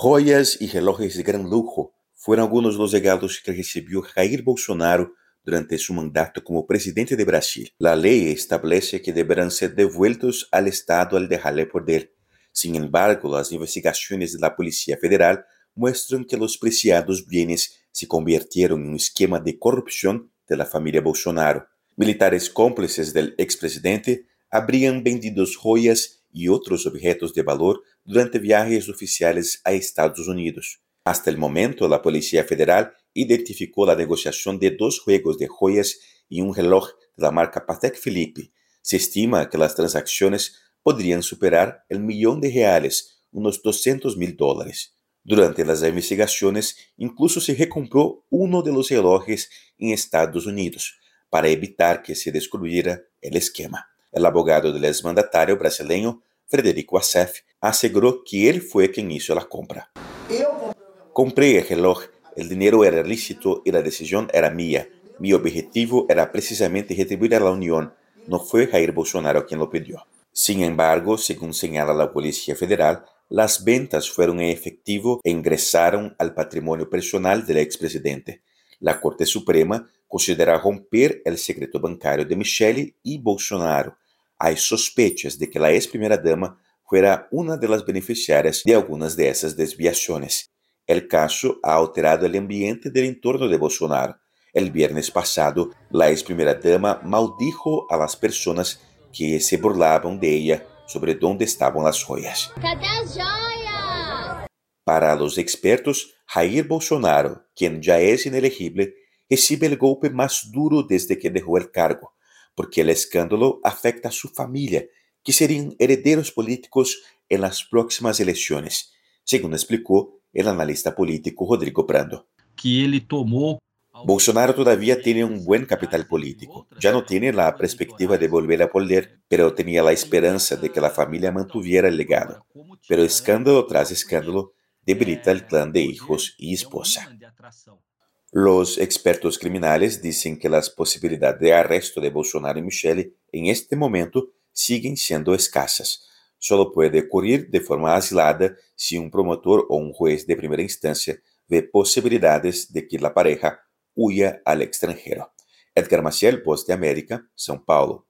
Joias e relógios de gran lujo foram alguns dos legados que recebeu Jair Bolsonaro durante su mandato como presidente de Brasil. La ley establece que deberán ser devueltos al Estado al dejarle poder. Sin embargo, las investigaciones de la Policía Federal muestran que los preciados bienes se convirtieron en un esquema de corrupción de la familia Bolsonaro. Militares cómplices del expresidente habrían vendido joyas y otros objetos de valor durante viajes oficiales a Estados Unidos. Hasta el momento, la Policía Federal identificó la negociación de dos juegos de joyas y un reloj de la marca Patek Philippe. Se estima que las transacciones podrían superar el millón de reales, unos 200 mil dólares. Durante las investigaciones, incluso se recompró uno de los relojes en Estados Unidos para evitar que se descubriera el esquema. El abogado del exmandatario brasileño, Frederico Assef, aseguró que él fue quien hizo la compra. Compré el reloj, el dinero era lícito y la decisión era mía. Mi objetivo era precisamente retribuir a la Unión, no fue Jair Bolsonaro quien lo pidió. Sin embargo, según señala la Policía Federal, las ventas fueron en efectivo e ingresaron al patrimonio personal del expresidente. La Corte Suprema considera romper el secreto bancario de Michele y Bolsonaro. Hay sospechas de que la ex primera dama fuera una de las beneficiarias de algunas de esas desviaciones. El caso ha alterado el ambiente del entorno de Bolsonaro. El viernes pasado, la ex primera dama maldijo a las personas que se burlaban de ella sobre dónde estaban las joyas. Para los expertos, Jair Bolsonaro, quien ya es inelegible, recibe el golpe más duro desde que dejó el cargo, porque el escándalo afecta a su familia, que serían herederos políticos en las próximas elecciones, según explicó el analista político Rodrigo Prando. Que ele tomou Bolsonaro todavía tiene un buen capital político. Ya no tiene la perspectiva de volver a poder, pero tenía la esperanza de que la familia mantuviera el legado. Pero escándalo tras escándalo debilita el clan de hijos y esposa. Los expertos criminales dicen que las posibilidades de arresto de Bolsonaro y Michelle en este momento siguen siendo escasas. Solo puede ocurrir de forma aislada si un promotor o un juez de primera instancia ve posibilidades de que la pareja huya al extranjero. Edgar Maciel, Post de América, São Paulo.